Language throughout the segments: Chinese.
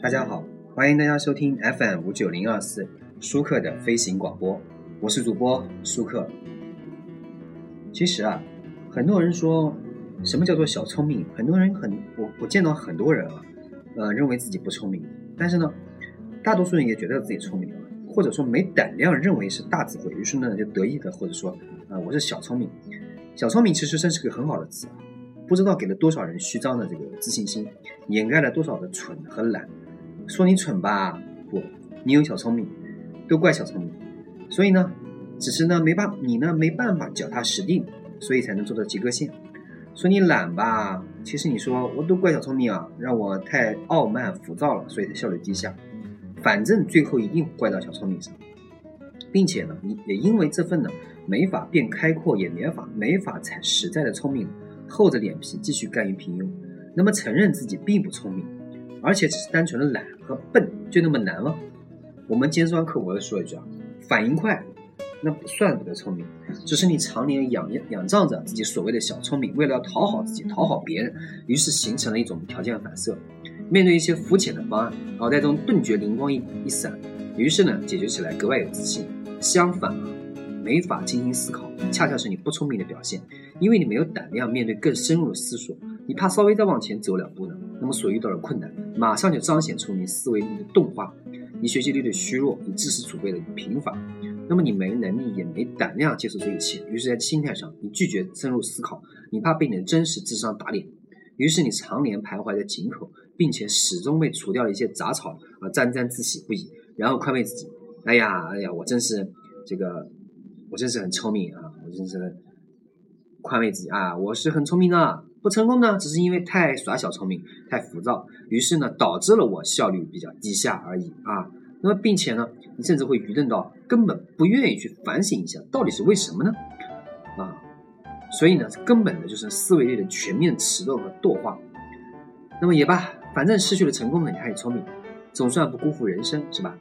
大家好，欢迎大家收听 FM 五九零二四舒克的飞行广播，我是主播舒克。其实啊，很多人说什么叫做小聪明，很多人很我我见到很多人啊，呃，认为自己不聪明，但是呢，大多数人也觉得自己聪明啊，或者说没胆量认为是大智慧，于是呢就得意的或者说啊我是小聪明。小聪明其实真是个很好的词。不知道给了多少人虚张的这个自信心，掩盖了多少的蠢和懒。说你蠢吧，不，你有小聪明，都怪小聪明。所以呢，只是呢没办你呢没办法脚踏实地，所以才能做到及格线。说你懒吧，其实你说我都怪小聪明啊，让我太傲慢浮躁了，所以才效率低下。反正最后一定怪到小聪明上，并且呢，你也因为这份呢没法变开阔，也没法没法才实在的聪明。厚着脸皮继续甘于平庸，那么承认自己并不聪明，而且只是单纯的懒和笨，就那么难吗？我们尖酸刻薄的说一句啊，反应快，那不算不得聪明，只是你常年仰仰仗着自己所谓的小聪明，为了要讨好自己、讨好别人，于是形成了一种条件反射。面对一些肤浅的方案，脑袋中顿觉灵光一一闪，于是呢，解决起来格外有自信。相反啊。没法精心思考，恰恰是你不聪明的表现，因为你没有胆量面对更深入的思索，你怕稍微再往前走两步呢，那么所遇到的困难马上就彰显出你思维力的钝化，你学习力的虚弱，你知识储备的贫乏，那么你没能力也没胆量接受这一切，于是，在心态上你拒绝深入思考，你怕被你的真实智商打脸，于是你常年徘徊在井口，并且始终被除掉了一些杂草而沾沾自喜不已，然后宽慰自己，哎呀哎呀，我真是这个。我真是很聪明啊！我真是宽慰自己啊！我是很聪明的，不成功呢，只是因为太耍小聪明，太浮躁，于是呢，导致了我效率比较低下而已啊。那么，并且呢，你甚至会愚钝到根本不愿意去反省一下，到底是为什么呢？啊，所以呢，根本的就是思维力的全面迟钝和惰化。那么也罢，反正失去了成功呢，你还聪明，总算不辜负人生，是吧？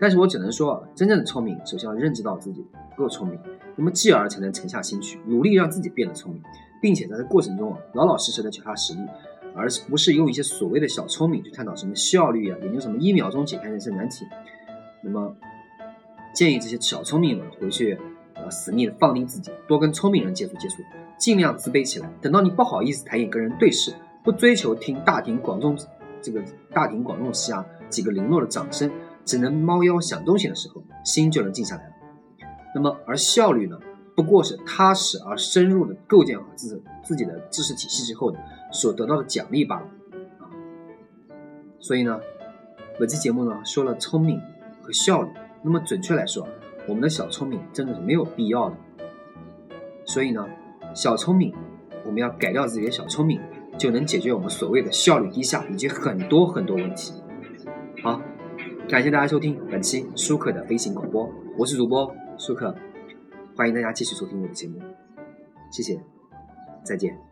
但是我只能说，真正的聪明，首先要认知到自己不够聪明，那么继而才能沉下心去，努力让自己变得聪明，并且在这过程中啊，老老实实的脚踏实地，而不是用一些所谓的小聪明去探讨什么效率啊，研究什么一秒钟解开人生难题。那么，建议这些小聪明们回去，呃，死命的放低自己，多跟聪明人接触接触，尽量自卑起来。等到你不好意思抬眼跟人对视，不追求听大庭广众这个大庭广众下几个零落的掌声。只能猫腰想东西的时候，心就能静下来了。那么，而效率呢，不过是踏实而深入的构建好自自己的知识体系之后，所得到的奖励罢了。啊，所以呢，本期节目呢说了聪明和效率。那么准确来说，我们的小聪明真的是没有必要的。所以呢，小聪明，我们要改掉自己的小聪明，就能解决我们所谓的效率低下以及很多很多问题。好。感谢大家收听本期舒克的飞行广播，我是主播舒克，欢迎大家继续收听我的节目，谢谢，再见。